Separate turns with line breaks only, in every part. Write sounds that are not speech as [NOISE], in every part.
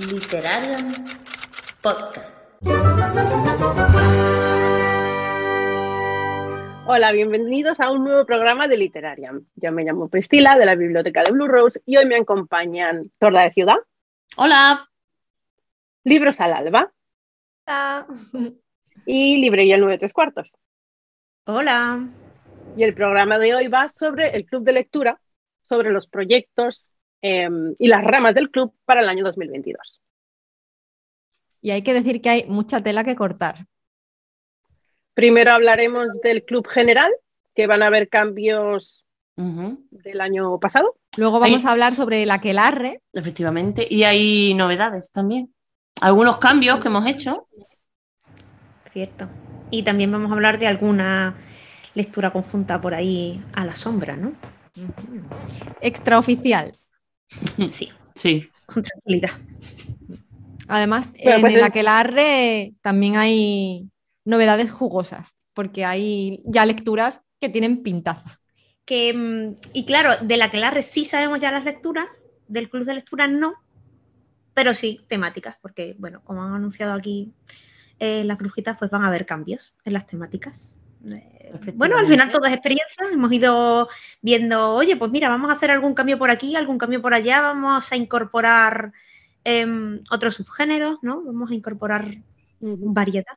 Literarium Podcast.
Hola, bienvenidos a un nuevo programa de Literarium. Yo me llamo Priscila de la Biblioteca de Blue Rose y hoy me acompañan Torda de Ciudad.
Hola.
Libros al Alba.
Hola.
Y Librería el 9 3 cuartos.
Hola.
Y el programa de hoy va sobre el club de lectura, sobre los proyectos eh, y las ramas del club para el año 2022.
Y hay que decir que hay mucha tela que cortar.
Primero hablaremos del club general, que van a haber cambios uh -huh. del año pasado.
Luego vamos a hablar sobre la quelarre.
Efectivamente, y hay novedades también. Algunos cambios que hemos hecho.
Cierto. Y también vamos a hablar de alguna lectura conjunta por ahí a la sombra, ¿no?
Uh -huh. Extraoficial.
Sí.
Sí.
Con tranquilidad.
Además, en pues, el aquelarre también hay novedades jugosas, porque hay ya lecturas que tienen pintaza.
Que, y claro, del aquelarre sí sabemos ya las lecturas, del club de lectura no, pero sí temáticas, porque, bueno, como han anunciado aquí eh, las brujitas, pues van a haber cambios en las temáticas. Eh, bueno, al final todo es experiencia, hemos ido viendo, oye, pues mira, vamos a hacer algún cambio por aquí, algún cambio por allá, vamos a incorporar eh, otros subgéneros, ¿no? Vamos a incorporar variedad.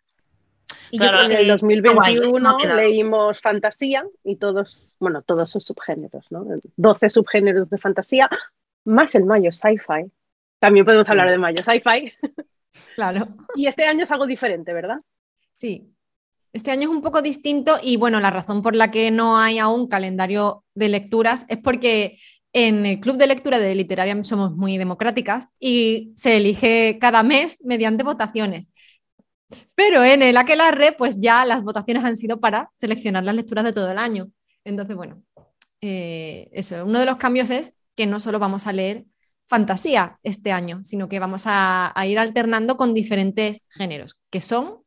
Y claro, yo creo que en el 2021 no leímos fantasía y todos, bueno, todos sus subgéneros, ¿no? 12 subgéneros de fantasía, más el mayo sci-fi. También podemos sí. hablar de mayo sci-fi.
Claro.
Y este año es algo diferente, ¿verdad?
Sí. Este año es un poco distinto y bueno, la razón por la que no hay aún calendario de lecturas es porque en el club de lectura de Literaria somos muy democráticas y se elige cada mes mediante votaciones. Pero en el Aquelarre, pues ya las votaciones han sido para seleccionar las lecturas de todo el año. Entonces, bueno, eh, eso, uno de los cambios es que no solo vamos a leer fantasía este año, sino que vamos a, a ir alternando con diferentes géneros, que son...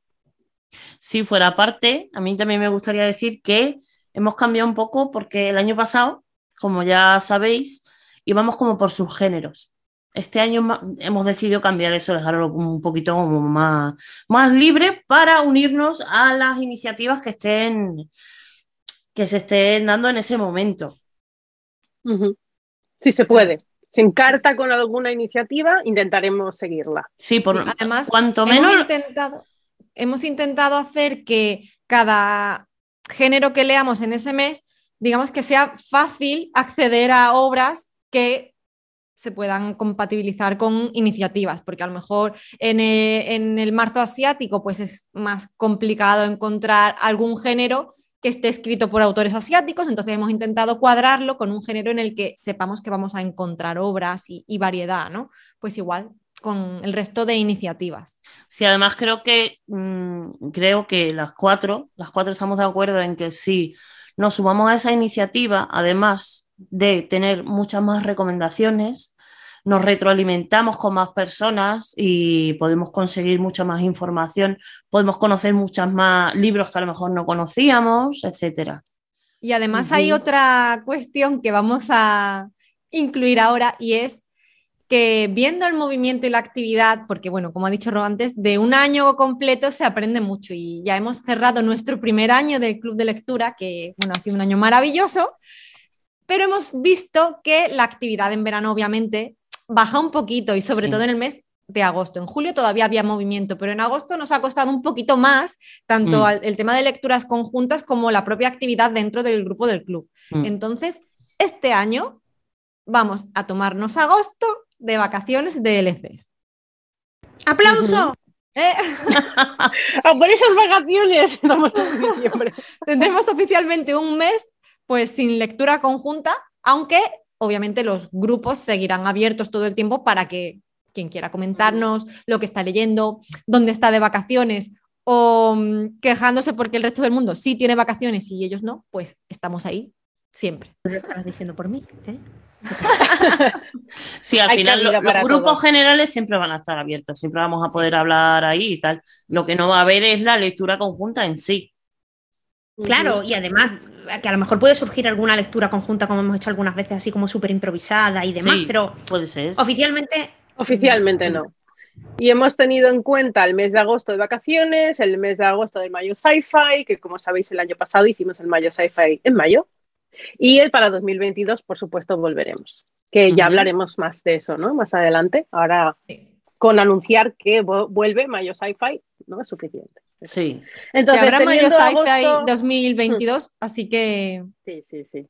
Si fuera parte, a mí también me gustaría decir que hemos cambiado un poco porque el año pasado, como ya sabéis, íbamos como por subgéneros este año hemos decidido cambiar eso, dejarlo un poquito como más, más libre para unirnos a las iniciativas que estén que se estén dando en ese momento.
Uh -huh. Si se puede. Si encarta con alguna iniciativa, intentaremos seguirla.
Sí, por
sí, además,
cuanto menos.
Hemos intentado, hemos intentado hacer que cada género que leamos en ese mes, digamos que sea fácil acceder a obras que se puedan compatibilizar con iniciativas, porque a lo mejor en el, en el, marzo asiático pues es más complicado encontrar algún género que esté escrito por autores asiáticos, entonces hemos intentado cuadrarlo con un género en el que sepamos que vamos a encontrar obras y variedad, ¿no? Pues igual con el resto de iniciativas.
Sí, además creo que mmm, creo que las cuatro, las cuatro estamos de acuerdo en que si nos sumamos a esa iniciativa, además de tener muchas más recomendaciones, nos retroalimentamos con más personas y podemos conseguir mucha más información, podemos conocer muchos más libros que a lo mejor no conocíamos, etcétera.
Y además uh -huh. hay otra cuestión que vamos a incluir ahora y es que viendo el movimiento y la actividad, porque bueno, como ha dicho Rob antes, de un año completo se aprende mucho y ya hemos cerrado nuestro primer año del club de lectura, que bueno, ha sido un año maravilloso, pero hemos visto que la actividad en verano obviamente baja un poquito y sobre sí. todo en el mes de agosto. En julio todavía había movimiento, pero en agosto nos ha costado un poquito más tanto mm. el tema de lecturas conjuntas como la propia actividad dentro del grupo del club. Mm. Entonces, este año vamos a tomarnos agosto de vacaciones de LCs.
¡Aplauso!
Ah, por esas vacaciones [LAUGHS] [LAUGHS]
tendremos oficialmente un mes pues sin lectura conjunta, aunque obviamente los grupos seguirán abiertos todo el tiempo para que quien quiera comentarnos lo que está leyendo, dónde está de vacaciones o mm, quejándose porque el resto del mundo sí tiene vacaciones y ellos no, pues estamos ahí siempre.
Lo estarás diciendo por mí, ¿eh? [LAUGHS]
sí, al final lo, los grupos todos. generales siempre van a estar abiertos, siempre vamos a poder hablar ahí y tal. Lo que no va a haber es la lectura conjunta en sí.
Claro, y además que a lo mejor puede surgir alguna lectura conjunta como hemos hecho algunas veces, así como súper improvisada y demás,
sí,
pero
puede ser.
oficialmente...
Oficialmente no. Y hemos tenido en cuenta el mes de agosto de vacaciones, el mes de agosto del mayo sci-fi, que como sabéis el año pasado hicimos el mayo sci-fi en mayo, y el para 2022, por supuesto, volveremos, que ya hablaremos más de eso, ¿no? Más adelante. Ahora, con anunciar que vuelve mayo sci-fi, no es suficiente.
Sí.
Entonces, habrá mayo sci-fi 2022, así que...
Sí, sí, sí.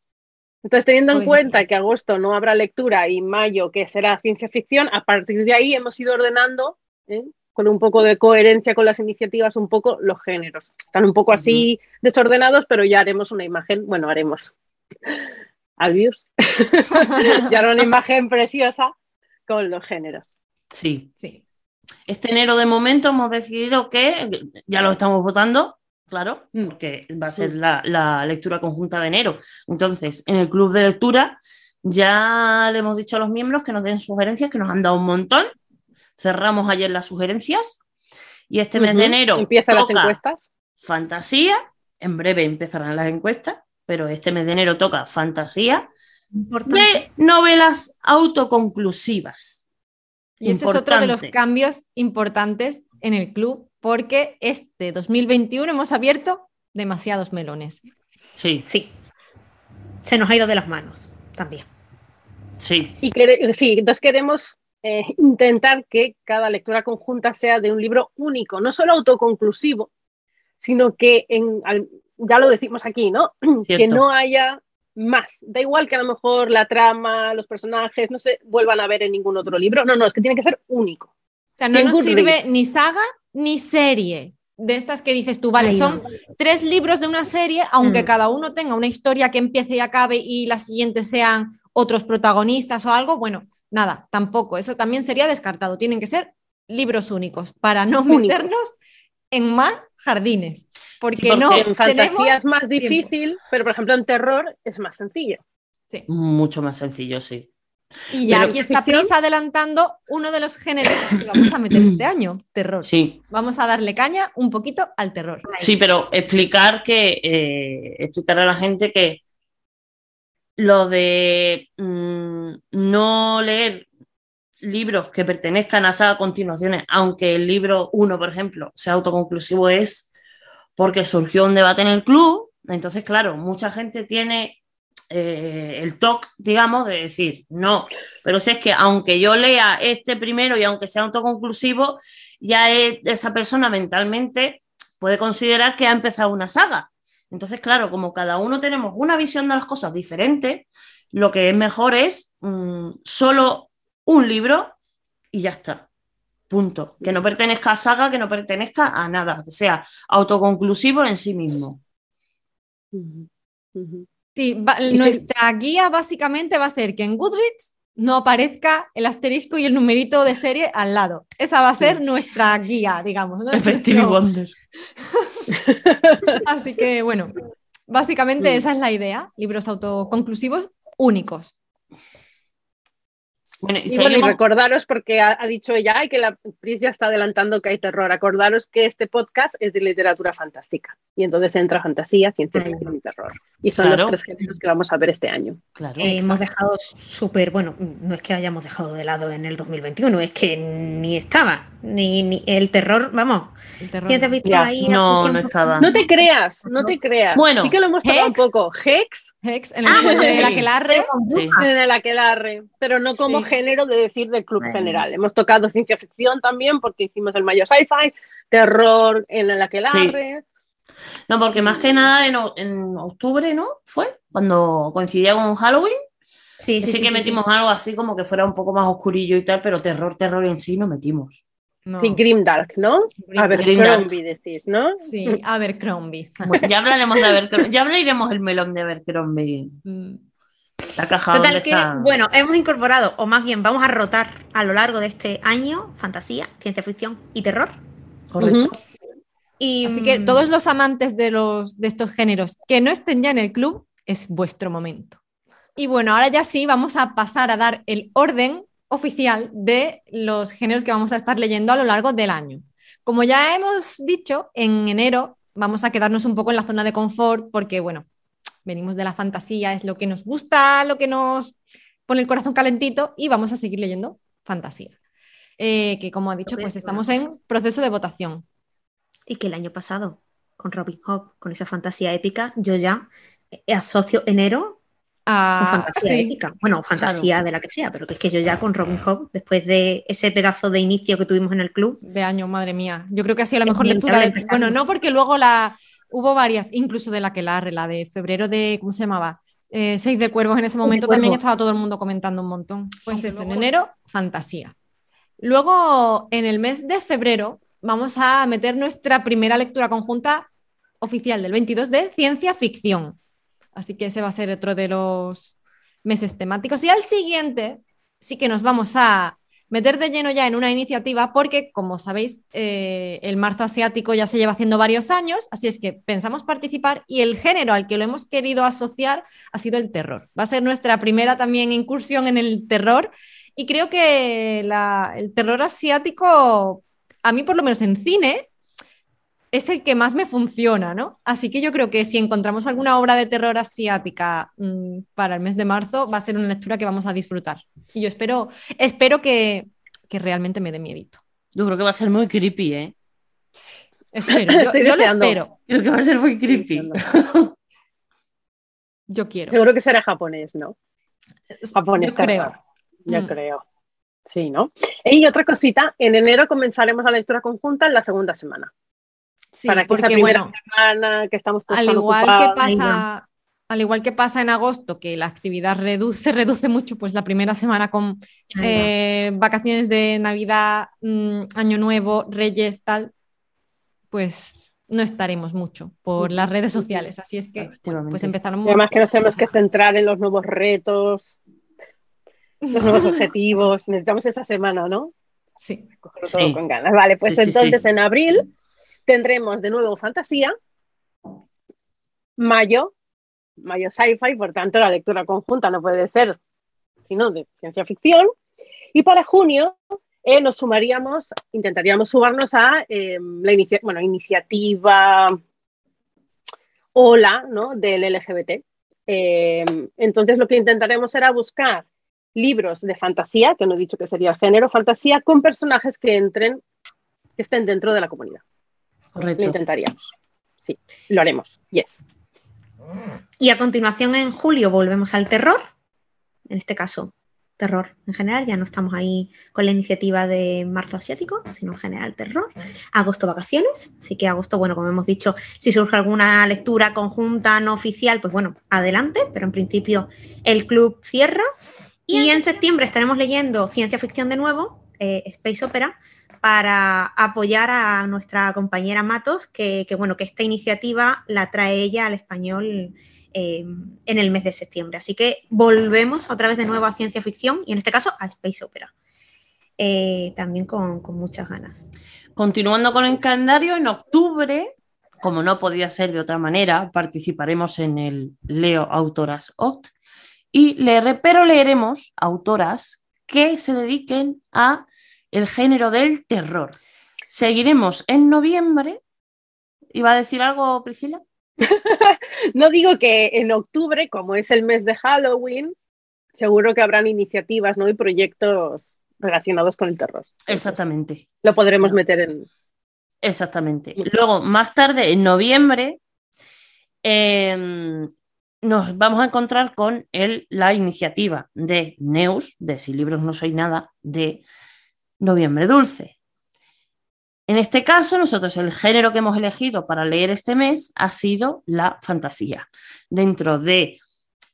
Entonces, teniendo en cuenta que agosto no habrá lectura y mayo que será ciencia ficción, a partir de ahí hemos ido ordenando ¿eh? con un poco de coherencia con las iniciativas, un poco los géneros. Están un poco así desordenados, pero ya haremos una imagen, bueno, haremos. Adiós. [LAUGHS] [LAUGHS] ya hará una imagen preciosa con los géneros.
Sí, sí. Este enero de momento hemos decidido que ya lo estamos votando, claro, mm. porque va a ser mm. la, lectura conjunta de enero. Entonces, en el club de lectura ya le hemos dicho a los miembros que nos den sugerencias, que nos han dado un montón. Cerramos ayer las sugerencias y este mes de enero
empiezan las encuestas.
Fantasía, en breve empezarán las encuestas, pero este mes de enero toca fantasía de novelas autoconclusivas.
Y este es otro de los cambios importantes en el club porque este 2021 hemos abierto demasiados melones.
Sí.
Sí. Se nos ha ido de las manos también.
Sí.
Y sí, entonces queremos eh, intentar que cada lectura conjunta sea de un libro único, no solo autoconclusivo, sino que en, ya lo decimos aquí, ¿no? [CLEARS THROAT] Que no haya más. Da igual que a lo mejor la trama, los personajes no se vuelvan a ver en ningún otro libro. No, no, es que tiene que ser único.
O sea, no nos sirve ni saga ni serie de estas que dices tú, vale, son tres libros de una serie, aunque mm. cada uno tenga una historia que empiece y acabe y las siguientes sean otros protagonistas o algo, bueno, nada, tampoco, eso también sería descartado, tienen que ser libros únicos para no meternos en más jardines, porque, no...
En fantasía es más difícil, pero por ejemplo en terror es más sencillo.
Sí. Mucho más sencillo, sí.
Y ya aquí está Prisa adelantando uno de los géneros que vamos a meter este [CLEARS THROAT] año, terror.
Sí.
Vamos a darle caña un poquito al terror.
Sí, pero explicar que eh, explicar a la gente que lo de mm, no leer libros que pertenezcan a esa continuaciones, aunque el libro 1, por ejemplo, sea autoconclusivo, es porque surgió un debate en el club. Entonces, claro, mucha gente tiene eh, el toque, digamos, de decir, no, pero si es que aunque yo lea este primero y aunque sea autoconclusivo, ya esa persona mentalmente puede considerar que ha empezado una saga. Entonces, claro, como cada uno tenemos una visión de las cosas diferente, lo que es mejor es mm, solo un libro y ya está. Punto. Que no pertenezca a saga, que no pertenezca a nada, que sea autoconclusivo en sí mismo.
Sí, nuestra guía básicamente va a ser que en Goodreads no aparezca el asterisco y el numerito de serie al lado. Esa va a ser nuestra guía, digamos. ¿no?
Wonder. [LAUGHS]
Así que bueno, básicamente esa es la idea, libros autoconclusivos únicos.
Y, bueno, recordaros, porque ha, dicho ella que la Pris ya está adelantando que hay terror. Acordaros que este podcast es de literatura fantástica. Y entonces entra fantasía, ciencia ficción y terror. Y son los tres géneros que vamos a ver este año.
Claro, eh, hemos dejado súper, bueno, no es que hayamos dejado de lado en el 2021, es que ni estaba, ni, el terror, vamos,
el terror.
ahí. No, no estaba.
No te creas, no te creas. Bueno, sí que lo hemos tocado un poco. Hex.
Hex, en el, ah, de el aquelarre.
En el aquelarre, pero no como género de decir del club general. Hemos tocado ciencia ficción también porque hicimos el mayo sci-fi, terror en el aquelarre.
No, porque más que nada en, octubre, ¿no? Fue cuando coincidía con Halloween. Sí, sí, sí que metimos algo así como que fuera un poco más oscurillo y tal, pero terror, terror en sí no metimos.
Sí, Grimdark, ¿no? A ver, Abercrombie decís, ¿no?
Sí, [LAUGHS] Abercrombie.
Bueno, ya hablaremos de Abercrombie, ya hablaremos el melón de Abercrombie. Mm. La caja Total que,
bueno, hemos incorporado, o más bien vamos a rotar a lo largo de este año, fantasía, ciencia ficción y terror.
Correcto.
Así que todos los amantes de, los, de estos géneros que no estén ya en el club, es vuestro momento. Y bueno, ahora ya sí, vamos a pasar a dar el orden oficial de los géneros que vamos a estar leyendo a lo largo del año. Como ya hemos dicho, en enero vamos a quedarnos un poco en la zona de confort porque, bueno, venimos de la fantasía, es lo que nos gusta, lo que nos pone el corazón calentito y vamos a seguir leyendo fantasía. eh, que como ha dicho, pues estamos en proceso de votación.
Y que el año pasado, con Robin Hood, con esa fantasía épica, yo ya asocio enero a fantasía épica. Bueno, fantasía de la que sea, pero que es que yo ya con Robin Hood, después de ese pedazo de inicio que tuvimos en el club.
De año, madre mía. Yo creo que ha sido la mejor lectura. De... Bueno, no porque luego la hubo varias, incluso de la que la la de febrero de, ¿cómo se llamaba? Eh, Seis de Cuervos en ese momento también estaba todo el mundo comentando un montón. Pues eso, en enero, fantasía. Luego, en el mes de febrero, vamos a meter nuestra primera lectura conjunta oficial del 22 de ciencia ficción. Así que ese va a ser otro de los meses temáticos. Y al siguiente sí que nos vamos a meter de lleno ya en una iniciativa porque, como sabéis, eh, el marzo asiático ya se lleva haciendo varios años, así es que pensamos participar y el género al que lo hemos querido asociar ha sido el terror. Va a ser nuestra primera también incursión en el terror y creo que el terror asiático, a mí por lo menos en cine, es el que más me funciona, ¿no? Así que yo creo que si encontramos alguna obra de terror asiática mm, para el mes de marzo, va a ser una lectura que vamos a disfrutar. Y yo espero, espero que, realmente me dé miedito.
Yo creo que va a ser muy creepy, ¿eh?
Sí, espero. Yo, [LAUGHS] lo espero.
Creo que va a ser muy creepy.
yo quiero.
Seguro que será japonés, ¿no?
Japonés, yo creo.
Yo mm. creo. Sí, ¿no? Y otra cosita, en enero comenzaremos la lectura conjunta en la segunda semana para que esa primera semana que estamos
al igual que pasa al igual que pasa en agosto, que la actividad se reduce mucho, pues la primera semana con eh, vacaciones de Navidad, mm, Año Nuevo, Reyes, tal, pues no estaremos mucho por las redes sociales. Así es que pues empezaron
Además que nos tenemos que centrar en los nuevos retos, los nuevos objetivos. Necesitamos esa semana, ¿no?
Sí.
Cogerlo todo con ganas. Vale, pues entonces en abril tendremos de nuevo fantasía, mayo, mayo sci-fi, por tanto la lectura conjunta no puede ser sino de ciencia ficción. Y para junio eh, nos sumaríamos, intentaríamos sumarnos a em, la bueno, iniciativa OLA ¿no? del LGBT. Em, entonces lo que intentaremos será buscar libros de fantasía, que no he dicho que sería género fantasía, con personajes que entren, que estén dentro de la comunidad. Correcto. Lo intentaríamos. Sí, lo haremos. Yes.
Y a continuación, en julio, volvemos al terror. En este caso, terror en general. Ya no estamos ahí con la iniciativa de marzo asiático, sino en general terror. Agosto, vacaciones. Así que agosto, bueno, como hemos dicho, si surge alguna lectura conjunta no oficial, pues bueno, adelante. Pero en principio, el club cierra. Y en septiembre estaremos leyendo ciencia ficción de nuevo, eh, Space Opera, para apoyar a nuestra compañera Matos, que, bueno, que esta iniciativa la trae ella al español eh, en el mes de septiembre. Así que volvemos otra vez de nuevo a ciencia ficción y en este caso a Space Opera. Eh, también con, muchas ganas.
Continuando con el calendario, en octubre, como no podía ser de otra manera, participaremos en el Leo Autoras Oct y leer, pero leeremos autoras que se dediquen a el género del terror. Seguiremos en noviembre. ¿Iba a decir algo, Priscila? [LAUGHS]
no digo que en octubre, como es el mes de Halloween, seguro que habrán iniciativas ¿no? y proyectos relacionados con el terror.
Exactamente.
Lo podremos meter en.
Exactamente. Luego, más tarde, en noviembre, em, nos vamos a encontrar con el, la iniciativa de Neus, de Si Libros No Soy Nada, de Noviembre Dulce. En este caso, nosotros el género que hemos elegido para leer este mes ha sido la fantasía. Dentro de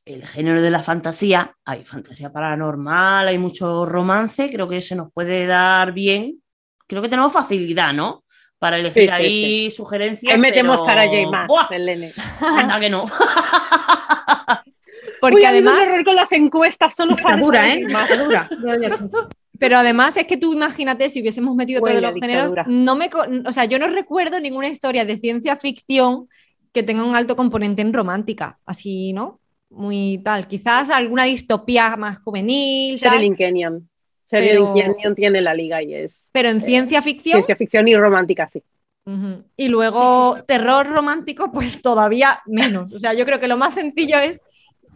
el género de la fantasía hay fantasía paranormal, hay mucho romance, creo que se nos puede dar bien. Creo que tenemos facilidad, ¿no? Para elegir ahí sugerencias.
Ahí metemos Sara J. más, el
Anda que no. [LAUGHS]
Porque además. error con las encuestas, solo dura, ¿eh? Más dura. [LAUGHS]
Pero además es que tú imagínate si hubiésemos metido todos los géneros, no me, o sea, yo no recuerdo ninguna historia de ciencia ficción que tenga un alto componente en romántica, así, ¿no? Muy tal. Quizás alguna distopía más juvenil.
Sherilyn Kenyon. Sherilyn Kenyon tiene la liga y es.
Pero en ciencia ficción.
Ciencia ficción y romántica, sí.
Y luego terror romántico, pues todavía menos. O sea, yo creo que lo más sencillo es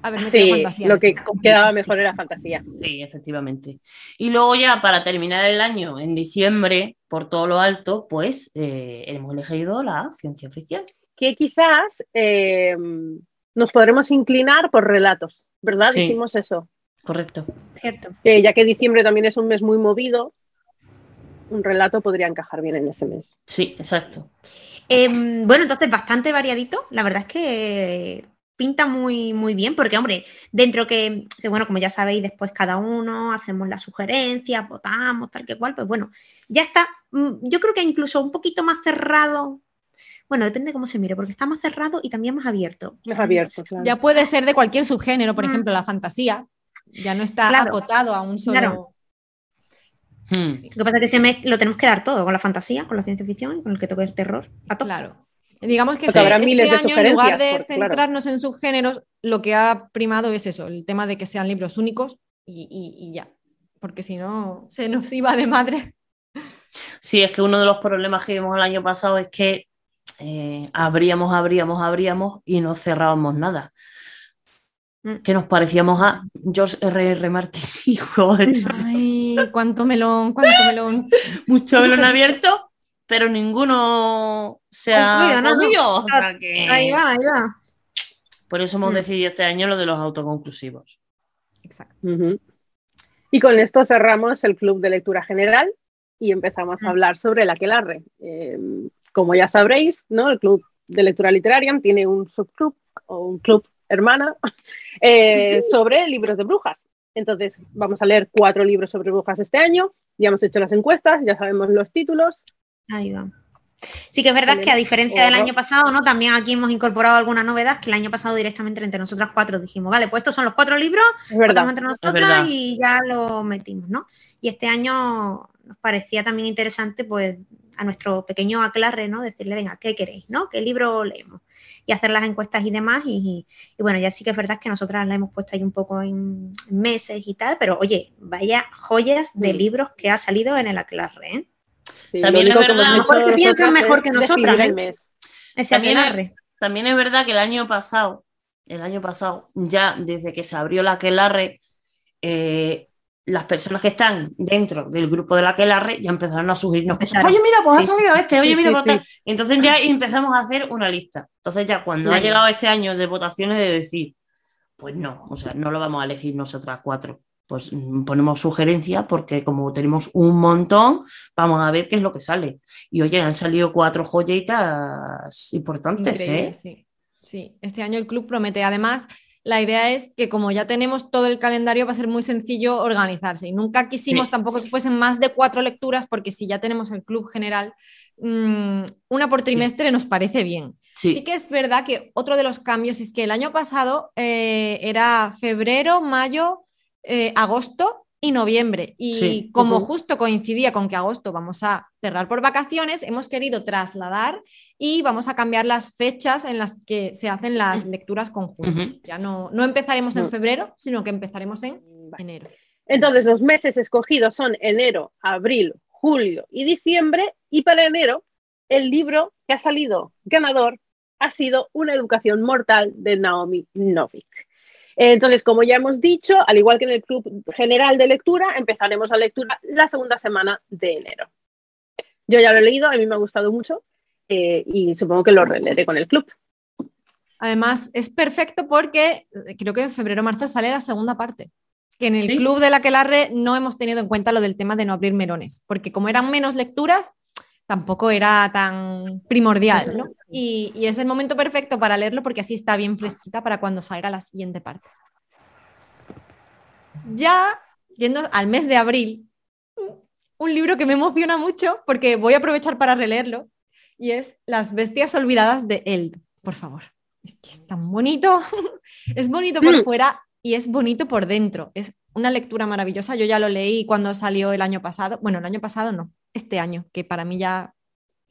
haber metido fantasía. Lo que quedaba mejor era fantasía.
Sí, efectivamente. Y luego ya para terminar el año, en diciembre, por todo lo alto, pues eh, hemos elegido la ciencia oficial.
Que quizás eh, nos podremos inclinar por relatos, ¿verdad? Sí. Dijimos eso.
Correcto.
Cierto.
ya que diciembre también es un mes muy movido, un relato podría encajar bien en ese mes.
Sí, exacto.
Em, bueno, entonces bastante variadito. La verdad es que pinta muy, muy bien, porque, hombre, dentro que, bueno, como ya sabéis, después cada uno hacemos las sugerencias, votamos, tal que cual, pues bueno, ya está. Mm, yo creo que incluso un poquito más cerrado. Bueno, depende cómo se mire, porque está más cerrado y también más abierto.
Más abierto, claro.
Ya puede ser de cualquier subgénero, por mm. ejemplo, la fantasía. Ya no está acotado a un solo.
Hmm. Lo que pasa es que ese lo tenemos que dar todo, con la fantasía, con la ciencia ficción y con el que toque el terror. A
Claro. Digamos que este, habrá este miles de año, en lugar de centrarnos en subgéneros, lo que ha primado es eso, el tema de que sean libros únicos y, ya. Porque si no, se nos iba de madre.
Sí, es que uno de los problemas que vimos el año pasado es que eh, abríamos, abríamos, abríamos y no cerrábamos nada. Mm. que nos parecíamos a George R.R. R. Martin y Juego de
Ay, cuánto melón, cuánto melón. [LAUGHS]
Mucho melón abierto, pero ninguno se ha
movido. Ahí va, ahí va.
Por eso hemos mm. decidido este año lo de los autoconclusivos.
Exacto. Y con esto cerramos el club de lectura general y empezamos a mm. hablar sobre la Aquelarre. Eh, como ya sabréis, ¿no? El club de lectura literaria tiene un subclub o un club hermana, [LAUGHS] eh, sobre libros de brujas. Entonces, vamos a leer cuatro libros sobre brujas este año. Ya hemos hecho las encuestas, ya sabemos los títulos.
Ahí va. Sí que es verdad que a diferencia del año pasado, ¿no? También aquí hemos incorporado alguna novedad que el año pasado directamente entre nosotras cuatro dijimos, vale, pues estos son los cuatro libros,
verdad,
entre nosotras y ya lo metimos, ¿no? Y este año nos parecía también interesante, pues, a nuestro pequeño aclarre, ¿no? Decirle, venga, ¿qué queréis, no? ¿Qué libro leemos? y hacer las encuestas y demás. Y, bueno, ya sí que es verdad que nosotras la hemos puesto ahí un poco en meses y tal, pero oye, vaya joyas de mm. libros que ha salido en el aclarre.
¿eh? También es verdad,
mejor que piensan mejor que nosotras. ¿eh?
también, es, también es verdad que el año pasado, el año pasado, ya desde que se abrió la aquelarre, eh, las personas que están dentro del grupo de la que ya empezaron a sugerirnos Oye, mira, pues ha salido este, oye, mira, pues Entonces ya empezamos a hacer una lista. Entonces ya cuando ha llegado este año de votaciones de decir, pues no, o sea, no lo vamos a elegir nosotras cuatro. Pues ponemos sugerencias porque como tenemos un montón, vamos a ver qué es lo que sale. Y oye, han salido cuatro joyitas importantes, ¿eh?
Sí. sí, este año el club promete. Además, la idea es que como ya tenemos todo el calendario va a ser muy sencillo organizarse. Y nunca quisimos tampoco que fuesen más de cuatro lecturas porque si ya tenemos el club general, mm, una por trimestre nos parece bien. Sí. que es verdad que otro de los cambios es que el año pasado eh, era febrero, mayo, eh, agosto y noviembre. Y como justo coincidía con que agosto vamos a cerrar por vacaciones, hemos querido trasladar y vamos a cambiar las fechas en las que se hacen las lecturas conjuntas. Ya no, no empezaremos en febrero, sino que empezaremos en enero.
Entonces, los meses escogidos son enero, abril, julio y diciembre. Y para enero, el libro que ha salido ganador ha sido Una educación mortal de Naomi Novik. Entonces, como ya hemos dicho, al igual que en el Club General de Lectura, empezaremos la lectura la segunda semana de enero. Yo ya lo he leído, a mí me ha gustado mucho eh, y supongo que lo releeré con el club.
Además, es perfecto porque eh, creo que en febrero marzo sale la segunda parte. Que en el club de la Quelarre no hemos tenido en cuenta lo del tema de no abrir melones, porque como eran menos lecturas, tampoco era tan primordial, ¿no? Y, es el momento perfecto para leerlo porque así está bien fresquita para cuando salga la siguiente parte. Ya yendo al mes de abril, un libro que me emociona mucho porque voy a aprovechar para releerlo y es Las bestias olvidadas de él. Por favor, es que es tan bonito. [LAUGHS] es bonito por mm. fuera y es bonito por dentro. Es una lectura maravillosa. Yo ya lo leí cuando salió el año pasado. Bueno, el año pasado no, este año, que para mí ya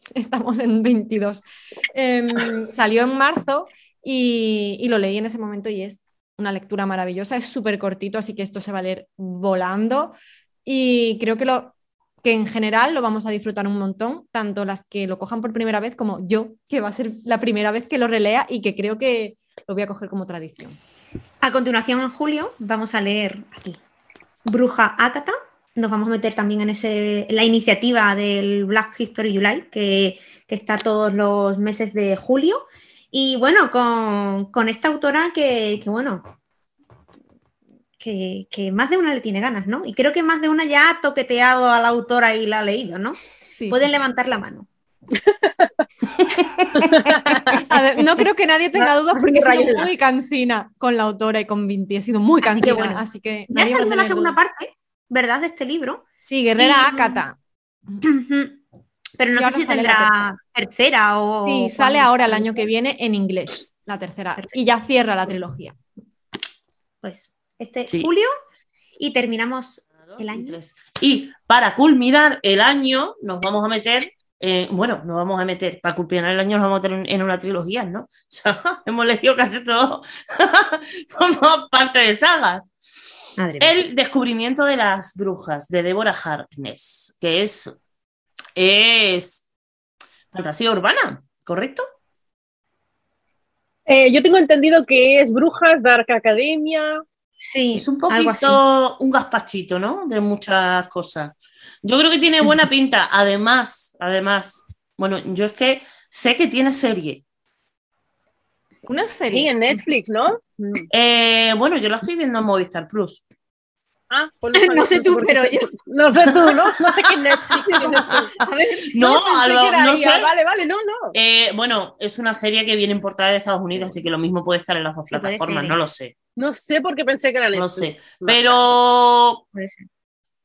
[LAUGHS] estamos en 22. Em, salió en marzo y, lo leí en ese momento y es una lectura maravillosa. Es súper cortito, así que esto se va a leer volando. Y creo que, lo, que en general lo vamos a disfrutar un montón, tanto las que lo cojan por primera vez como yo, que va a ser la primera vez que lo relea y que creo que lo voy a coger como tradición.
A continuación, en julio, vamos a leer aquí Bruja Akata. Nos vamos a meter también en, ese, la iniciativa del Black History July, que, está todos los meses de julio. Y bueno, con, esta autora que, bueno, que, más de una le tiene ganas, ¿no? Y creo que más de una ya ha toqueteado a la autora y la ha leído, ¿no? Pueden levantar la mano. [LAUGHS]
no creo que nadie tenga [LAUGHS] dudas porque he sido muy cansina con la autora y con Vinti. He sido muy cansina, así que.
ya salió la segunda parte, ¿verdad? De este libro.
Sí, Guerrera Akata.
Pero no sé si saldrá tercera. o.
Sí, sale ahora el año que viene en inglés, la tercera. Y ya cierra la trilogía.
Pues este julio y terminamos el año.
Y para culminar el año, nos vamos a meter eh, bueno, nos vamos a meter, para culminar el año nos vamos a meter en, una trilogía, ¿no? [LAUGHS] O hemos leído casi todo [LAUGHS] como parte de sagas. El descubrimiento de las brujas de Deborah Harkness, que es, es fantasía urbana, ¿correcto?
Eh, yo tengo entendido que es Brujas, Dark Academia.
Sí, es un poquito un gazpachito, ¿no? De muchas cosas. Yo creo que tiene buena pinta. Además, además, bueno, yo es que sé que tiene serie.
Una serie en Netflix, ¿no?
Eh, bueno, yo la estoy viendo en Movistar Plus.
Ah, [LAUGHS] no sé tú, pero yo. [LAUGHS]
No sé tú, ¿no? No sé qué Netflix. [LAUGHS]
no, no, no sé.
Vale, vale, no, no.
Eh, bueno, es una serie que viene importada de Estados Unidos, así que lo mismo puede estar en las dos plataformas, no lo sé.
No sé por qué pensé que era Netflix.
No sé, pero. Puede ser.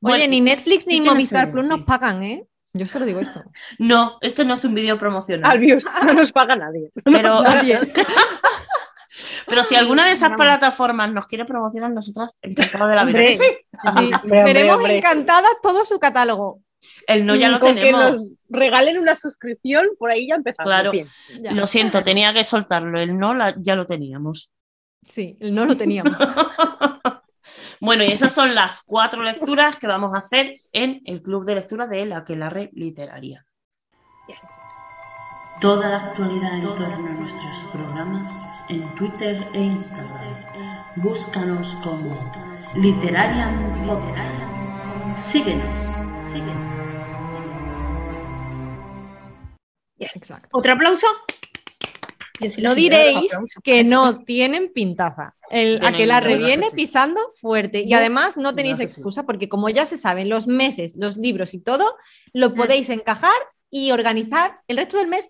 Oye, ni Netflix ni Movistar Plus nos pagan, ¿eh? Yo solo digo eso.
No, esto no es un vídeo promocional.
Albius, no nos paga nadie.
Pero, Pero si alguna de esas plataformas nos quiere promocionar, nosotras encantadas de la vida.
Sí. [LAUGHS] Veremos encantadas todo su catálogo.
El no ya lo tenemos. Que nos
regalen una suscripción, por ahí ya empezamos.
Claro, lo siento, tenía que soltarlo. El no ya lo teníamos.
Sí, el no lo teníamos. [LAUGHS]
Bueno, y esas son las cuatro lecturas que vamos a hacer en el club de lectura de la Aquelarre Literaria. Toda la actualidad en torno a nuestros programas en Twitter e Instagram. Búscanos como Literarian Podcast. Síguenos, síguenos.
Exacto. ¿Otro aplauso?
No diréis que no tienen pintaza. El aquelarre viene pisando fuerte y además no tenéis excusa porque como ya se saben los meses, los libros y todo, lo mm. podéis encajar y organizar el resto del mes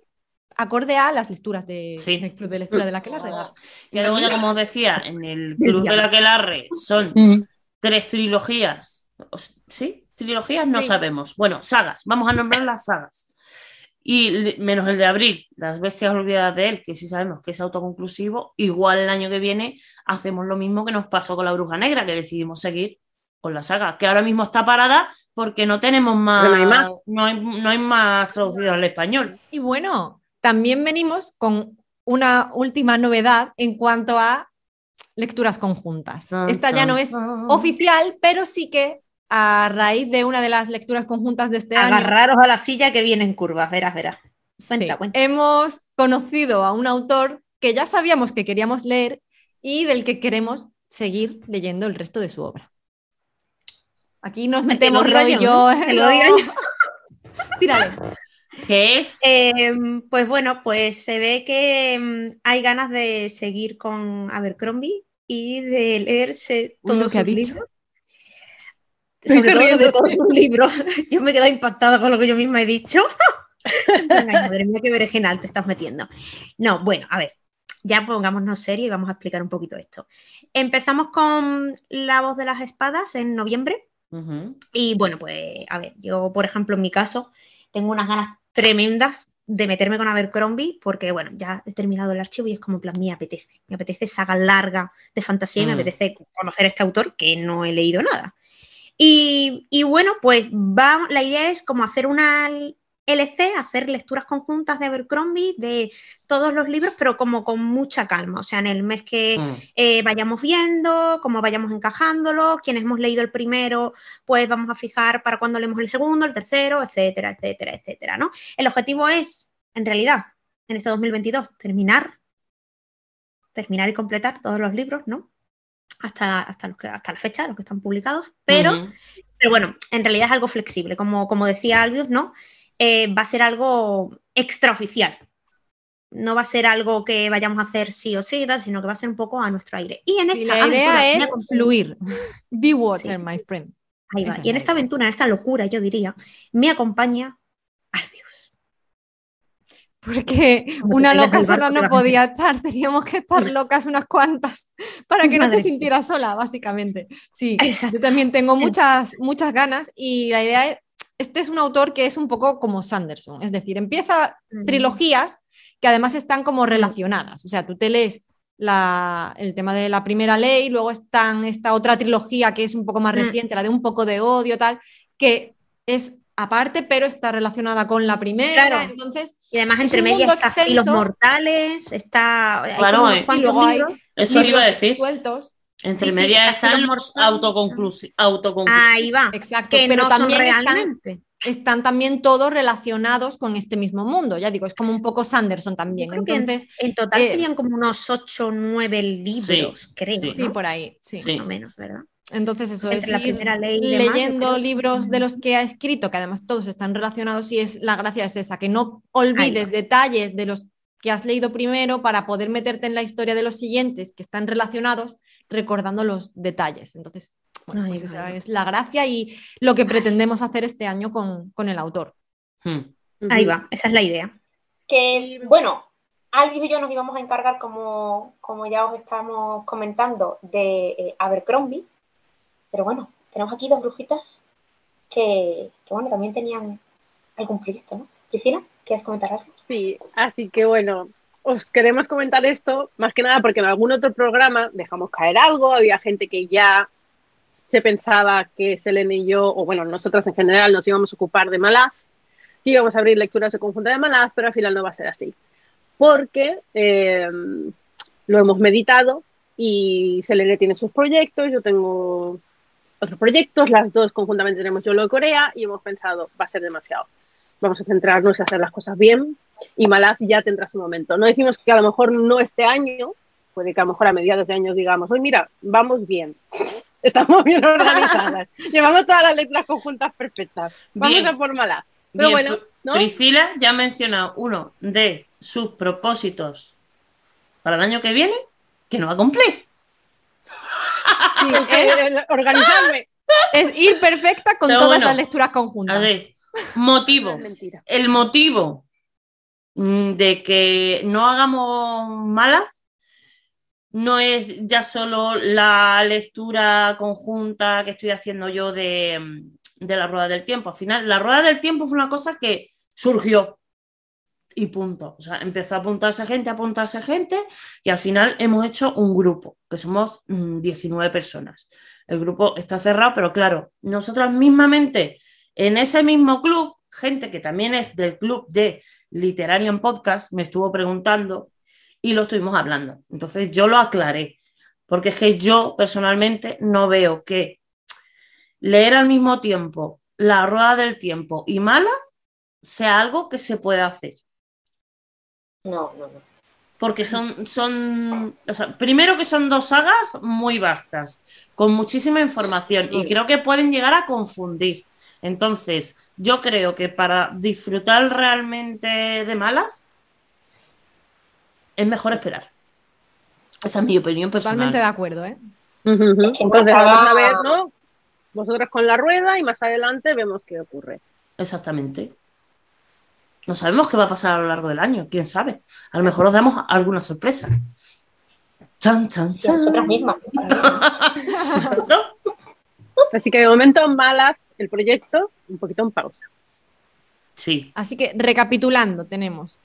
acorde a las lecturas de, de lectura de la Aquelarre.
Y luego ya como os decía, en el club de la Aquelarre son mm. tres trilogías. ¿Sí? Trilogías no sabemos. Bueno, sagas. Vamos a nombrar las sagas y menos el de abril, las bestias olvidadas de él, que sí sabemos que es autoconclusivo, igual el año que viene hacemos lo mismo que nos pasó con la bruja negra, que decidimos seguir con la saga, que ahora mismo está parada porque no tenemos más, no hay más, no hay, más traducido al español.
Y bueno, también venimos con una última novedad en cuanto a lecturas conjuntas. Esta ya no es oficial, pero sí que a raíz de una de las lecturas conjuntas de este
año. Agarraros a la silla que viene en curvas, verás, verás.
Cuenta, cuenta. Hemos conocido a un autor que ya sabíamos que queríamos leer y del que queremos seguir leyendo el resto de su obra. Aquí nos metemos rollo. [LAUGHS]
Tírale. ¿Qué es?
Em, pues bueno, pues se ve que em, hay ganas de seguir con Abercrombie y de leerse todo lo que ha dicho sobre todo de todos sus libros. [LAUGHS] Yo me he quedado impactada con lo que yo misma he dicho. [LAUGHS] madre mía, qué berenjenal te estás metiendo. No, bueno, a ver, ya pongámonos serio y vamos a explicar un poquito esto. Empezamos con La voz de las espadas en noviembre. Y bueno, pues a ver, yo por ejemplo en mi caso tengo unas ganas tremendas de meterme con Abercrombie porque bueno, ya he terminado el archivo y es como plan, me apetece. Me apetece saga larga de fantasía y me mm. apetece conocer a este autor que no he leído nada. Y, bueno, pues va, la idea es como hacer una LC, hacer lecturas conjuntas de Abercrombie de todos los libros, pero como con mucha calma. O sea, en el mes que mm. eh, vayamos viendo, cómo vayamos encajándolos, quienes hemos leído el primero, pues vamos a fijar para cuándo leemos el segundo, el tercero, etcétera, etcétera, etcétera, ¿no? El objetivo es, en realidad, en este 2022, terminar terminar y completar todos los libros, ¿no? Hasta, hasta, los que, hasta la fecha, los que están publicados, pero, pero bueno, en realidad es algo flexible, como, como decía Albius, ¿no? Eh, va a ser algo extraoficial. No va a ser algo que vayamos a hacer sí o sí, sino que va a ser un poco a nuestro aire.
Y en esta la idea es fluir. Be water, my friend.
Ahí va. y en esta aventura, en esta locura, yo diría, me acompaña Albius.
Porque una loca sola no podía estar, teníamos que estar locas unas cuantas para que no te sintieras sola, básicamente. Sí, yo también tengo muchas, muchas ganas y la idea es, este es un autor que es un poco como Sanderson, es decir, empieza trilogías que además están como relacionadas, o sea, tú te lees el tema de la primera ley, luego están esta otra trilogía que es un poco más reciente, la de un poco de odio, tal, que es aparte, pero está relacionada con la primera. Entonces,
y además entre medias está los mortales, está.
Claro, eh. eso iba a decir. Sueltos. Entre medias están los autoconclusivos.
Ahí va.
Exacto, pero también están, están, también todos relacionados con este mismo mundo. Ya digo, es como un poco Sanderson también. Entonces,
en, total eh, serían como unos 8 o 9 libros, creo.
Sí, por ahí. Sí,
más o menos, ¿verdad?
Entonces eso es la primera ley leyendo libros de los que ha escrito, que además todos están relacionados y es la gracia es esa, que no olvides detalles de los que has leído primero para poder meterte en la historia de los siguientes que están relacionados recordando los detalles. Entonces, bueno, pues esa es la gracia y lo que pretendemos hacer este año con, el autor.
Hmm. Ahí va, esa es la idea.
Que, bueno, Alvis y yo nos íbamos a encargar, como, como ya os estamos comentando, de eh, Abercrombie pero bueno, tenemos aquí dos brujitas que, bueno, también tenían algún proyecto, ¿no? Cristina, ¿quieres comentar algo?
Sí, así que bueno, os queremos comentar esto, más que nada porque en algún otro programa dejamos caer algo, había gente que ya se pensaba que Selene y yo, o bueno, nosotras en general nos íbamos a ocupar de Malaz, que íbamos a abrir lecturas de conjunta de Malaz, pero al final no va a ser así. Porque eh, lo hemos meditado y Selene tiene sus proyectos, yo tengo otros proyectos, las dos conjuntamente tenemos Yolo Corea y hemos pensado, va a ser demasiado. Vamos a centrarnos en hacer las cosas bien y Malaz ya tendrá su momento. No decimos que a lo mejor no este año, puede que a lo mejor a mediados de año digamos, hoy mira, vamos bien, estamos bien organizadas, [LAUGHS] llevamos todas las letras conjuntas perfectas, vamos a por Malaz. Pero bueno,
Priscila ya ha mencionado uno de sus propósitos para el año que viene que no va a cumplir
es, [LAUGHS] organizarme.
Es ir perfecta con todas las lecturas conjuntas.
motivo. [LAUGHS] el motivo de que no hagamos malas no es ya solo la lectura conjunta que estoy haciendo yo de, mm, de la rueda del tiempo. Al final, la rueda del tiempo fue una cosa que surgió y punto. O sea, empezó a apuntarse gente, a apuntarse gente y al final hemos hecho un grupo, que somos 19 mm, personas. El grupo está cerrado, pero claro, nosotras mismamente en ese mismo club, gente que también es del club de en Podcast, me estuvo preguntando y lo estuvimos hablando. Entonces yo lo aclaré, porque es que yo personalmente no veo que leer al mismo tiempo la rueda del tiempo y mala sea algo que se pueda hacer.
No, no, no.
Porque son, son, o sea, primero que son dos sagas muy vastas, con muchísima información y creo que pueden llegar a confundir. Entonces, yo creo que para disfrutar realmente de malas, es mejor esperar. Esa es mi opinión personal.
Totalmente de acuerdo, ¿eh?
Entonces, vamos a ver, ¿no? Vosotras con la rueda y más adelante vemos qué ocurre.
Exactamente. No sabemos qué va a pasar a lo largo del año, quién sabe. A lo mejor os damos alguna sorpresa. Chan, chan, chan.
Nosotras mismas. [LAUGHS]
Así que de momento malas el proyecto, un poquito en pausa.
Sí.
Así que recapitulando, tenemos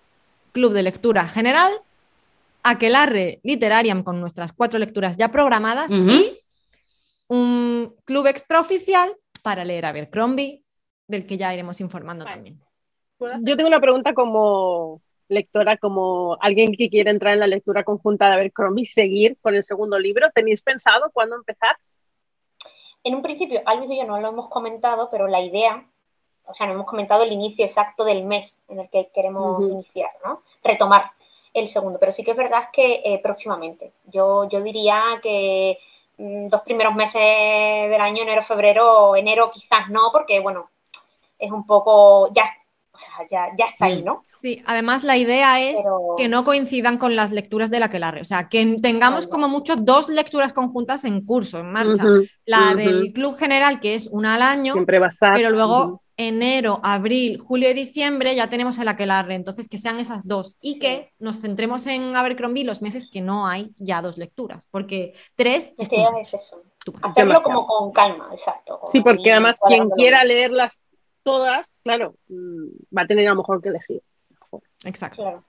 Club de Lectura General, Aquelarre Literariam con nuestras cuatro lecturas ya programadas y un club extraoficial para leer a Abercrombie, del que ya iremos informando también.
Yo tengo una pregunta como lectora, como alguien que quiere entrar en la lectura conjunta de Abercrombie, seguir con el segundo libro. ¿Tenéis pensado cuándo empezar?
En un principio, Alvis y yo no lo hemos comentado, pero la idea, o sea, no hemos comentado el inicio exacto del mes en el que queremos iniciar, ¿no? Retomar. el segundo. Pero sí que es verdad que eh, próximamente. Yo, yo diría que mm, dos primeros meses del año, enero, febrero, enero quizás no, porque bueno, es un poco, ya, o sea, ya, ya está ahí, ¿no?
Sí, además la idea es que no coincidan con las lecturas de la Quelarre, o sea, que tengamos como mucho dos lecturas conjuntas en curso, en marcha. la del Club General, que es una al año,
Siempre va a estar.
pero luego enero, abril, julio y diciembre ya tenemos el aquelarre, entonces que sean esas dos y que nos centremos en Abercrombie los meses que no hay ya dos lecturas, porque tres
es, es eso. Hacerlo como con calma, exacto.
Sí, porque además quien quiera leerlas todas, claro, mm, va a tener a lo mejor que elegir.
Exacto.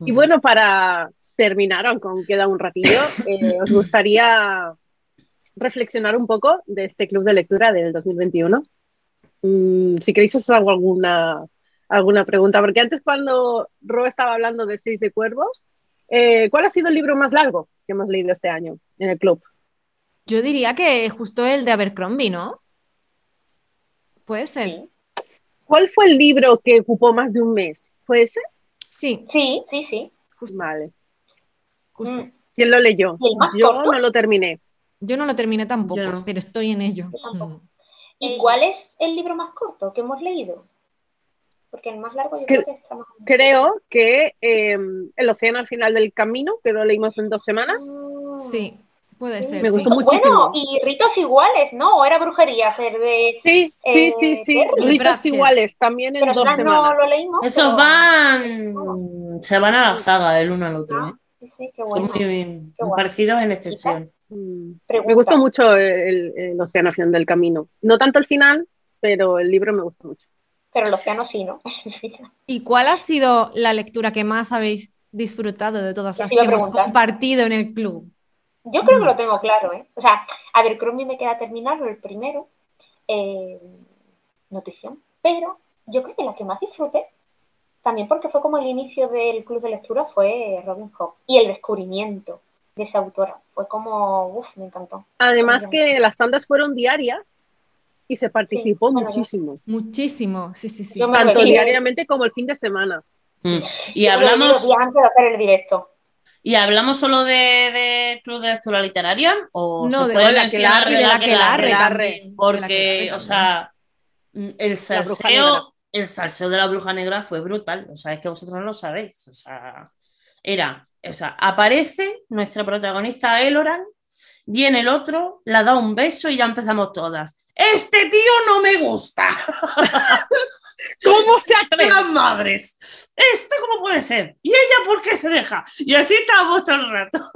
Y bueno, para terminar, aunque aún queda un ratillo, [LAUGHS] eh, os gustaría reflexionar un poco de este club de lectura del 2021. Mm, si queréis os hago alguna, alguna pregunta, porque antes cuando Ro estaba hablando de Seis de Cuervos, eh, ¿cuál ha sido el libro más largo que hemos leído este año en el club?
Yo diría que justo el de Abercrombie, ¿no? Puede ser.
¿Cuál fue el libro que ocupó más de un mes? ¿Fue ese?
Sí.
Sí, sí, sí.
Vale. Justo. Mm. ¿Quién lo leyó? Yo no lo terminé.
Yo no lo terminé tampoco, pero estoy en ello.
Mm. ¿Y cuál es el libro más corto que hemos leído? Porque el más largo yo creo que está más.
Creo que em, El Océano al final del camino, que lo leímos en dos semanas.
Mm. Sí, puede ser.
Me gustó muchísimo.
Bueno, y ritos iguales, ¿no? ¿O era brujería hacer de.
Sí, sí, sí, eh, sí. Ritos iguales, también en dos semanas. No
lo leímos.
Esos van. Se van a la saga del uno al otro.
Ah, ¿eh? Sí, qué bueno.
Son muy, parecidos en extensión.
Mm. Me gustó mucho el, Océano Final del Camino. No tanto el final, pero el libro me gustó mucho.
Pero el océano sí, ¿no? [LAUGHS]
¿Y cuál ha sido la lectura que más habéis disfrutado de todas las que hemos compartido en el club?
Yo creo que lo tengo claro, ¿eh? O sea, a ver, Chromie me queda terminarlo el primero, eh, notición, pero yo creo que la que más disfruté, también porque fue como el inicio del club de lectura, fue Robin Hood y el descubrimiento de esa autora. Fue como, uff, me encantó.
Además que las tandas fueron diarias y se participó muchísimo.
Muchísimo, sí, sí, sí.
Tanto diariamente como el fin de semana.
Mm. Y hablamos...
antes de hacer el directo.
¿Y hablamos solo de, Club de Lectura Literaria? ¿O
no, de, la que la,
Porque, o sea, el salseo, el salseo de la bruja negra fue brutal. O sea, es que vosotros no lo sabéis. O sea, era o sea, aparece nuestra protagonista Eloran, viene el otro, la da un beso y ya empezamos todas. Este tío no me gusta. [LAUGHS] ¿Cómo se [LAUGHS] atreven madres? ¿Esto cómo puede ser? ¿Y ella por qué se deja? Y así estamos todo el rato.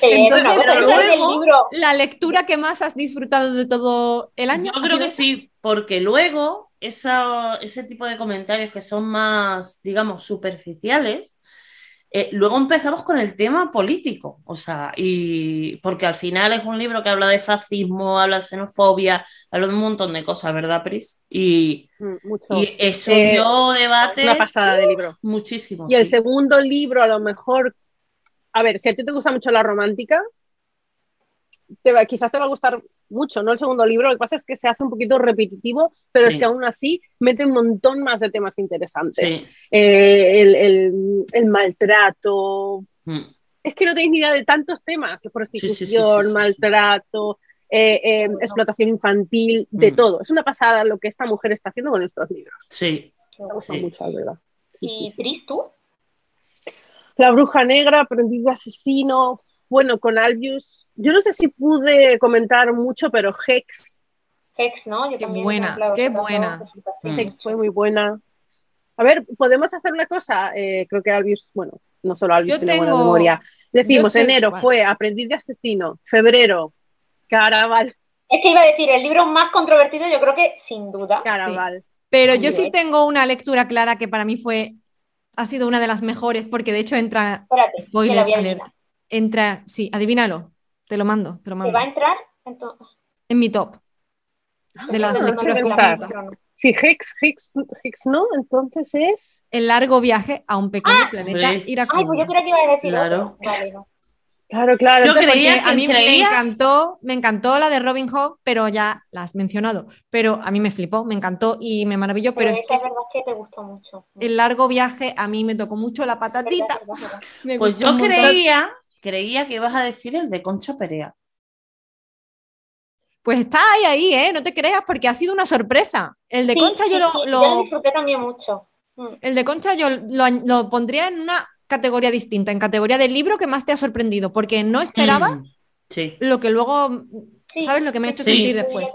Entonces, luego, la lectura que más has disfrutado de todo el año.
Yo creo que sí, porque luego ese tipo de comentarios que son más, digamos, superficiales, eh, luego empezamos con el tema político, o sea, y porque al final es un libro que habla de fascismo, habla de xenofobia, habla de un montón de cosas, ¿verdad, Pris? Y, mm, y eso eh, dio debate.
Una pasada de libro.
Muchísimo.
Y el segundo libro, a lo mejor, a ver, si a ti te gusta mucho la romántica, quizás te va a gustar mucho, ¿no? El segundo libro, lo que pasa es que se hace un poquito repetitivo, pero es que aún así mete un montón más de temas interesantes. Eh, el, maltrato. Mm. Es que no tenéis ni idea de tantos temas, prostitución, maltrato, eh, eh, explotación infantil, de mm. todo. Es una pasada lo que esta mujer está haciendo con estos libros.
Sí.
Me gusta mucho, la verdad.
¿Y Tris, tú?
La bruja negra, aprendiz de asesino, bueno, con Albius, yo no sé si pude comentar mucho, pero Hex.
Hex, ¿no?
Yo qué buena, qué buena.
Hex fue muy buena. A ver, podemos hacer una cosa. Eh, creo que Albius, bueno, no solo Albius tiene buena memoria. Decimos, enero fue Aprendiz de Asesino, febrero, Caraval.
Es que iba a decir, el libro más controvertido, yo creo que sin duda.
Caraval.
Pero yo sí tengo una lectura clara que para mí fue, ha sido una de las mejores, porque de hecho entra.
Espérate, spoiler
entra, sí, adivínalo, te lo mando, te lo mando.
va a entrar
en mi top de las lecturas
Si Higgs, Higgs, Higgs no, entonces es...
El largo viaje a un pequeño ah, planeta
Ay, pues yo creo que iba a decir
claro.
Vale,
Claro, claro.
Yo creía a mí me encantó, me encantó la de Robin Hood, pero ya la has mencionado. Pero a mí me flipó, me encantó y me maravilló. Pero,
es, que, verdad que te gustó mucho.
El largo viaje a mí me tocó mucho la patatita. [LAUGHS]
pues yo creía, creía que ibas a decir el de Concha Perea.
Pues está ahí, ahí, ¿eh? No te creas, porque ha sido una sorpresa. El de Concha yo lo,
lo... disfruté también mucho.
Mm. El de Concha yo lo pondría en una categoría distinta, en categoría del libro que más te ha sorprendido, porque no esperaba mm, lo que luego, ¿sabes? Lo que me ha hecho sentir después.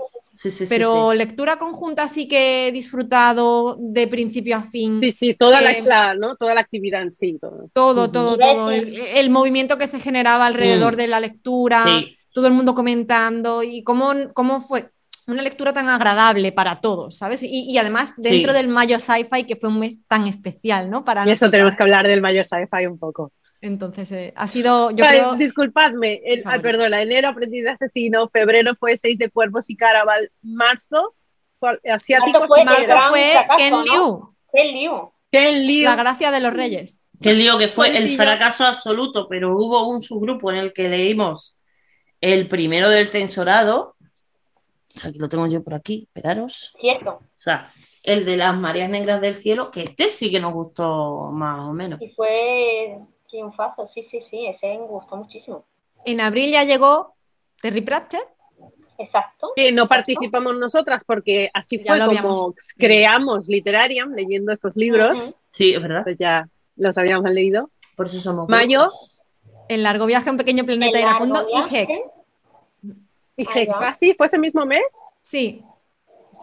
Pero lectura conjunta sí que he disfrutado de principio a fin.
Sí, sí, toda, la, ¿no? toda la actividad en sí.
Todo, todo, todo. El, movimiento que se generaba alrededor mm. de la lectura, todo el mundo comentando y cómo, cómo fue una lectura tan agradable para todos, ¿sabes? Y, además dentro del Mayo Sci-Fi, que fue un mes tan especial, ¿no? Para
y eso tenemos que hablar del Mayo Sci-Fi un poco.
Entonces, eh, ha sido, yo creo...
Disculpadme, el, ah, perdona, enero aprendí de asesino, febrero fue seis de cuervos y caraval, marzo, asiático,
fue, marzo fue Ken Liu.
Ken Liu.
Ken Liu. La gracia de los reyes.
Ken Liu, que fue el fracaso absoluto, pero hubo un subgrupo en el que leímos el primero del tensorado, o sea, aquí lo tengo yo por aquí, esperaros.
Cierto.
O sea, el de las Marías Negras del Cielo, que este sí que nos gustó más o menos.
Y fue triunfazo, sí, sí, sí, ese me gustó muchísimo.
En abril ya llegó Terry Pratchett.
Exacto.
Que no participamos nosotras porque así fue como creamos Literariam leyendo esos libros.
Sí, es verdad.
Pues ya los habíamos leído.
Por eso somos.
Mayo. El largo viaje a un pequeño planeta iracundo y Hex.
¿Y Hex? ¿Ah, sí? ¿Fue ese mismo mes?
Sí.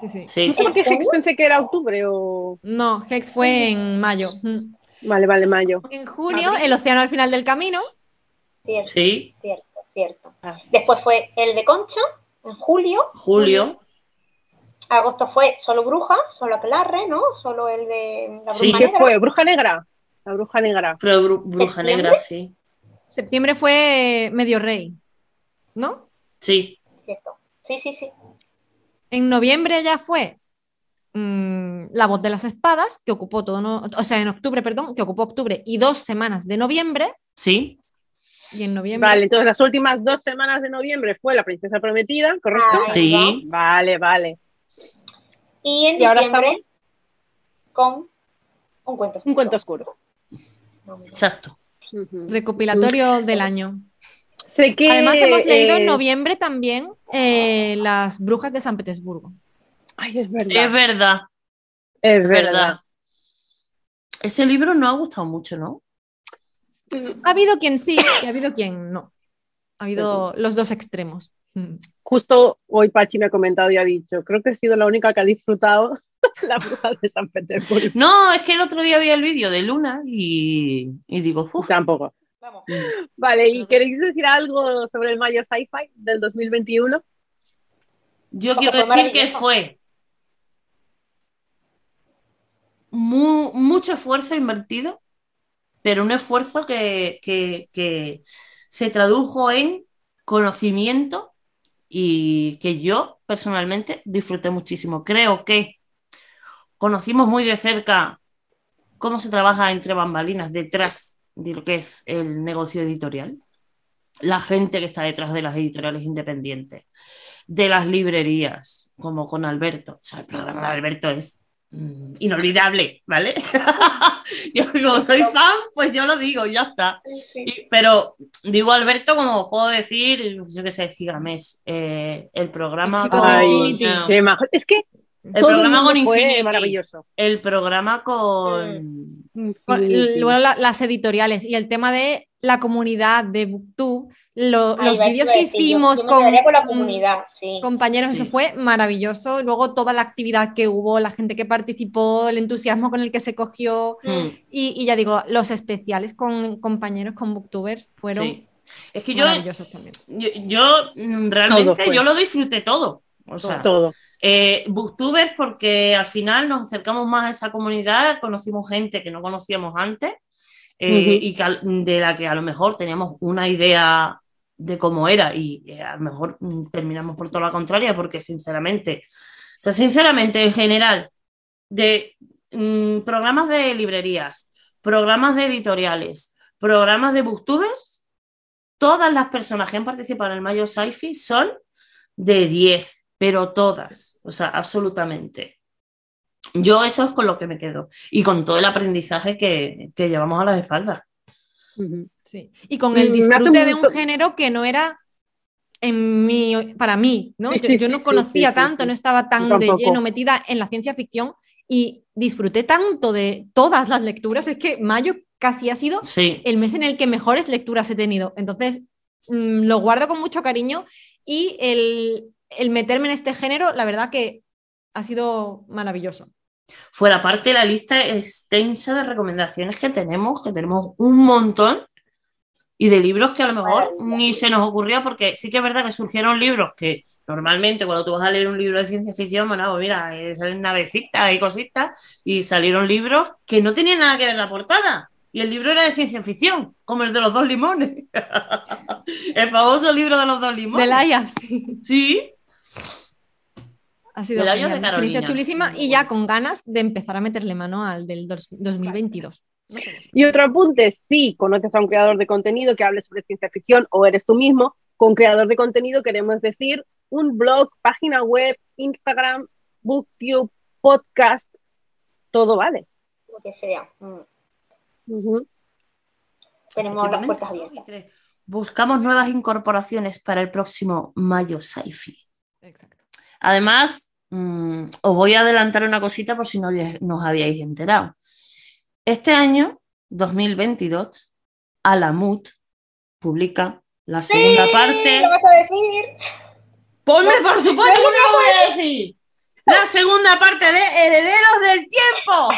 Sí, sí.
sí. No sé por qué Hex pensé que era octubre o.
No, Hex fue en mayo.
Mm. Vale, vale, mayo.
En junio, El Océano al final del camino.
Cierto, sí. Cierto, cierto. Ah. Después fue el de Concha, en julio.
Julio.
Agosto fue solo Brujas, solo Aquelarre, ¿no? Solo el de
la Bruja sí, ¿qué fue? ¿Bruja Negra? La Bruja Negra.
Pero Bruja Negra, sí.
Septiembre fue Medio Rey, ¿no?
Sí.
Sí, sí, sí.
En noviembre ya fue mm, La voz de las espadas, que ocupó todo, o sea, en octubre, perdón, que ocupó octubre y dos semanas de noviembre.
Sí.
Y en noviembre.
Vale, entonces las últimas dos semanas de noviembre fue La princesa prometida, ¿correcto?
sí.
Vale, vale.
Y en ahora estamos con un cuento oscuro.
Un cuento oscuro.
Exacto.
Recopilatorio del año. Además, hemos leído en eh, noviembre también eh, Las Brujas de San Petersburgo.
Ay, es verdad.
Es verdad.
Es verdad.
Ese libro no ha gustado mucho, ¿no?
Ha habido quien sí y ha habido quien no. Ha habido los dos extremos.
Mm. Justo hoy Pachi me ha comentado y ha dicho, creo que he sido la única que ha disfrutado [LAUGHS] la bruja de San Petersburgo.
No, es que el otro día vi el vídeo de Luna y, y digo, Uf.
tampoco. Vale, ¿y queréis decir algo sobre el Mayo Sci-Fi del 2021?
Yo quiero decir que fue mucho esfuerzo invertido, pero un esfuerzo que, que se tradujo en conocimiento y que yo personalmente disfruté muchísimo. Creo que conocimos muy de cerca cómo se trabaja entre bambalinas detrás de lo que es el negocio editorial, la gente que está detrás de las editoriales independientes, de las librerías, como con Alberto. O sea, el programa de Alberto es inolvidable, ¿vale? [LAUGHS] yo digo, soy fan, pues yo lo digo, ya está. pero digo Alberto como puedo decir, yo qué sé, Gigamés, eh, el programa...
es que
el programa con Infinity. Maravilloso. El programa con.
Luego las editoriales y el tema de la comunidad de Booktube, los vídeos que hicimos con,
la comunidad,
compañeros, eso fue maravilloso. Luego toda la actividad que hubo, la gente que participó, el entusiasmo con el que se cogió. Mm. Y, ya digo, los especiales con compañeros, con Booktubers, fueron.
Es que yo, también. yo, mm, realmente yo lo disfruté todo. O sea,
todo.
Eh, Booktubers porque al final nos acercamos más a esa comunidad, conocimos gente que no conocíamos antes eh, y de la que a lo mejor teníamos una idea de cómo era y eh, a lo mejor mm, terminamos por toda la contraria porque sinceramente, o sea, sinceramente en general, de mm, programas de librerías, programas de editoriales, programas de booktubers, todas las personas que han participado en el Mayo Sci-Fi son de 10, pero todas, o sea, absolutamente. Yo eso es con lo que me quedo y con todo el aprendizaje que, llevamos a las espaldas.
Sí. Y con el disfrute de un género que no era en mí, para mí, ¿no? yo, no conocía tanto, no estaba tan de lleno metida en la ciencia ficción y disfruté tanto de todas las lecturas. Es que mayo casi ha sido el mes en el que mejores lecturas he tenido. Entonces, mm, lo guardo con mucho cariño y el, el meterme en este género, la verdad que ha sido maravilloso.
Fuera parte la lista extensa de recomendaciones que tenemos, que tenemos un montón, y de libros que a lo mejor ni se nos ocurría, porque sí que es verdad que surgieron libros que normalmente cuando tú vas a leer un libro de ciencia ficción, bueno, pues mira, eh, salen navecitas y cositas, y salieron libros que no tenían nada que ver la portada. Y el libro era de ciencia ficción, como el de los dos limones. [LAUGHS] el famoso libro de los dos limones.
De Laia, sí.
Sí.
Ha sido una chulísima y ya con ganas de empezar a meterle mano al del 2022.
Y otro apunte, si conoces a un creador de contenido que hable sobre ciencia ficción o eres tú mismo, con creador de contenido queremos decir un blog, página web, Instagram, Booktube, podcast, todo vale.
Lo que sea. Mm. Tenemos las puertas abiertas.
Buscamos nuevas incorporaciones para el próximo Mayo Sci-Fi. Además, mm, os voy a adelantar una cosita por si no nos habíais enterado. Este año, 2022, Alamut publica la segunda parte.
¿Lo vas a decir?
por supuesto que lo voy a decir. La segunda parte de Herederos del Tiempo.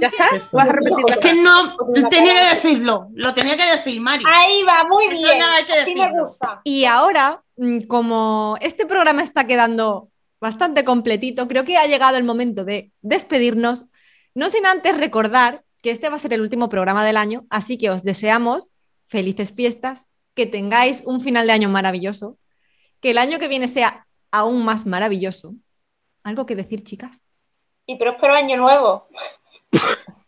¿Ya está? ¿Vas a repetirlo?
Es que no, tenía que decirlo. Lo tenía que decir, Mari.
Ahí va, muy bien. Así me gusta.
Y ahora, mm, como este programa está quedando bastante completito, creo que ha llegado el momento de despedirnos. No sin antes recordar que este va a ser el último programa del año, así que os deseamos felices fiestas, que tengáis un final de año maravilloso, que el año que viene sea aún más maravilloso. ¿Algo que decir, chicas?
Y próspero año nuevo. [LAUGHS]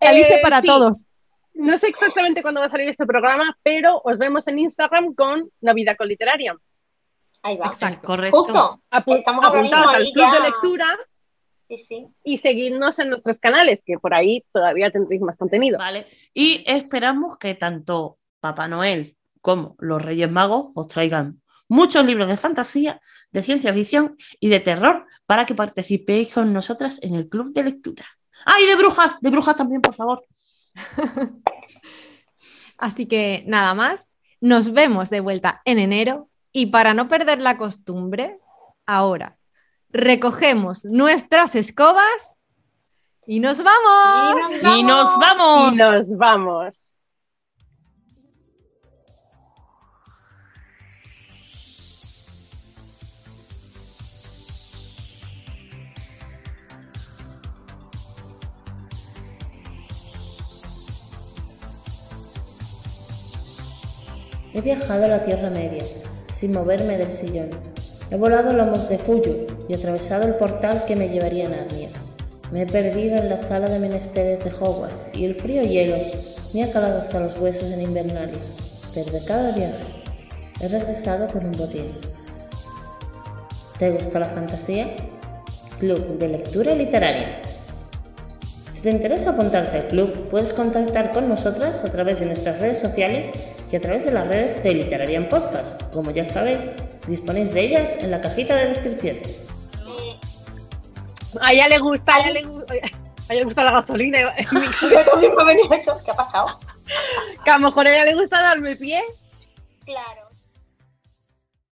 Alice para eh, todos.
No sé exactamente cuándo va a salir este programa, pero os vemos en Instagram con Navidad con Literaria.
Ahí va.
Exacto. Correcto.
Justo.
Estamos apuntados al club de lectura sí, sí. y seguirnos en nuestros canales, que por ahí todavía tendréis más contenido.
Vale. Y esperamos que tanto Papá Noel como los Reyes Magos os traigan muchos libros de fantasía, de ciencia ficción y de terror para que participéis con nosotras en el club de lectura. ¡Ah, y de brujas! De brujas también, por favor. [LAUGHS]
Así que nada más, nos vemos de vuelta en enero y para no perder la costumbre, ahora recogemos nuestras escobas y nos vamos.
Y nos vamos.
Y nos vamos.
He viajado a la Tierra Media, sin moverme del sillón. He volado lomos de Fuyur y atravesado el portal que me llevaría a Narnia. Me he perdido en la sala de menesteres de Hogwarts y el frío hielo me ha calado hasta los huesos en Invernalia. Pero de cada viaje he regresado con un botín. ¿Te gusta la fantasía? Club de Lectura Literaria. Si te interesa apuntarte al club, puedes contactar con nosotras a través de nuestras redes sociales y a través de las redes de Literarian Podcast. Como ya sabéis, disponéis de ellas en la cajita de descripción.
A ella le gusta, a ella le, gusta, a ella le gusta la gasolina. [LAUGHS]
¿Qué ha pasado?
Que a lo mejor a ella le gusta darme pie.
Claro.